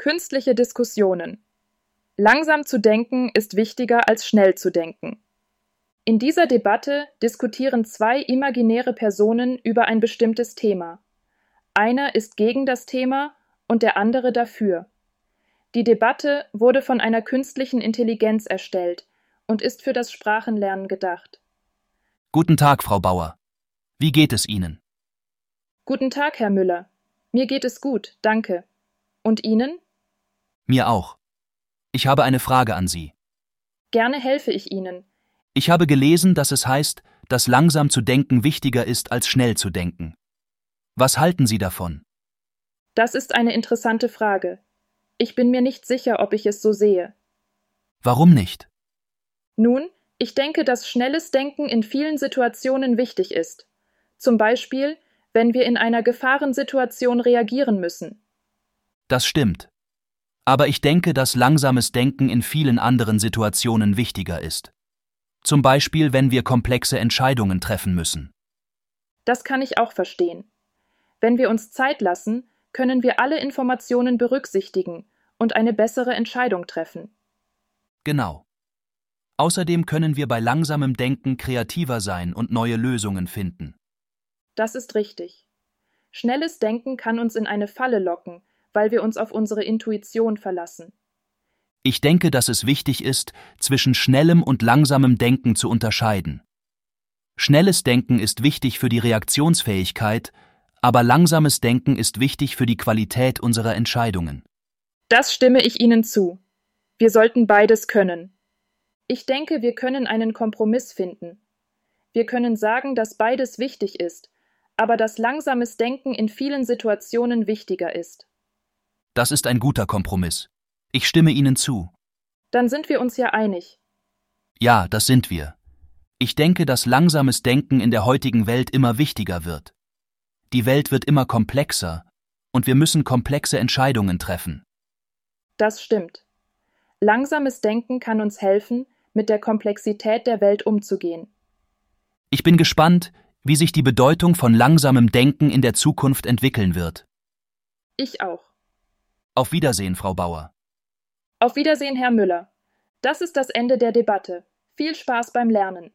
Künstliche Diskussionen. Langsam zu denken ist wichtiger als schnell zu denken. In dieser Debatte diskutieren zwei imaginäre Personen über ein bestimmtes Thema. Einer ist gegen das Thema und der andere dafür. Die Debatte wurde von einer künstlichen Intelligenz erstellt und ist für das Sprachenlernen gedacht. Guten Tag, Frau Bauer. Wie geht es Ihnen? Guten Tag, Herr Müller. Mir geht es gut, danke. Und Ihnen? Mir auch. Ich habe eine Frage an Sie. Gerne helfe ich Ihnen. Ich habe gelesen, dass es heißt, dass langsam zu denken wichtiger ist als schnell zu denken. Was halten Sie davon? Das ist eine interessante Frage. Ich bin mir nicht sicher, ob ich es so sehe. Warum nicht? Nun, ich denke, dass schnelles Denken in vielen Situationen wichtig ist. Zum Beispiel, wenn wir in einer Gefahrensituation reagieren müssen. Das stimmt. Aber ich denke, dass langsames Denken in vielen anderen Situationen wichtiger ist. Zum Beispiel, wenn wir komplexe Entscheidungen treffen müssen. Das kann ich auch verstehen. Wenn wir uns Zeit lassen, können wir alle Informationen berücksichtigen und eine bessere Entscheidung treffen. Genau. Außerdem können wir bei langsamem Denken kreativer sein und neue Lösungen finden. Das ist richtig. Schnelles Denken kann uns in eine Falle locken, weil wir uns auf unsere Intuition verlassen. Ich denke, dass es wichtig ist, zwischen schnellem und langsamem Denken zu unterscheiden. Schnelles Denken ist wichtig für die Reaktionsfähigkeit, aber langsames Denken ist wichtig für die Qualität unserer Entscheidungen. Das stimme ich Ihnen zu. Wir sollten beides können. Ich denke, wir können einen Kompromiss finden. Wir können sagen, dass beides wichtig ist, aber dass langsames Denken in vielen Situationen wichtiger ist. Das ist ein guter Kompromiss. Ich stimme Ihnen zu. Dann sind wir uns ja einig. Ja, das sind wir. Ich denke, dass langsames Denken in der heutigen Welt immer wichtiger wird. Die Welt wird immer komplexer, und wir müssen komplexe Entscheidungen treffen. Das stimmt. Langsames Denken kann uns helfen, mit der Komplexität der Welt umzugehen. Ich bin gespannt, wie sich die Bedeutung von langsamem Denken in der Zukunft entwickeln wird. Ich auch. Auf Wiedersehen, Frau Bauer. Auf Wiedersehen, Herr Müller. Das ist das Ende der Debatte. Viel Spaß beim Lernen.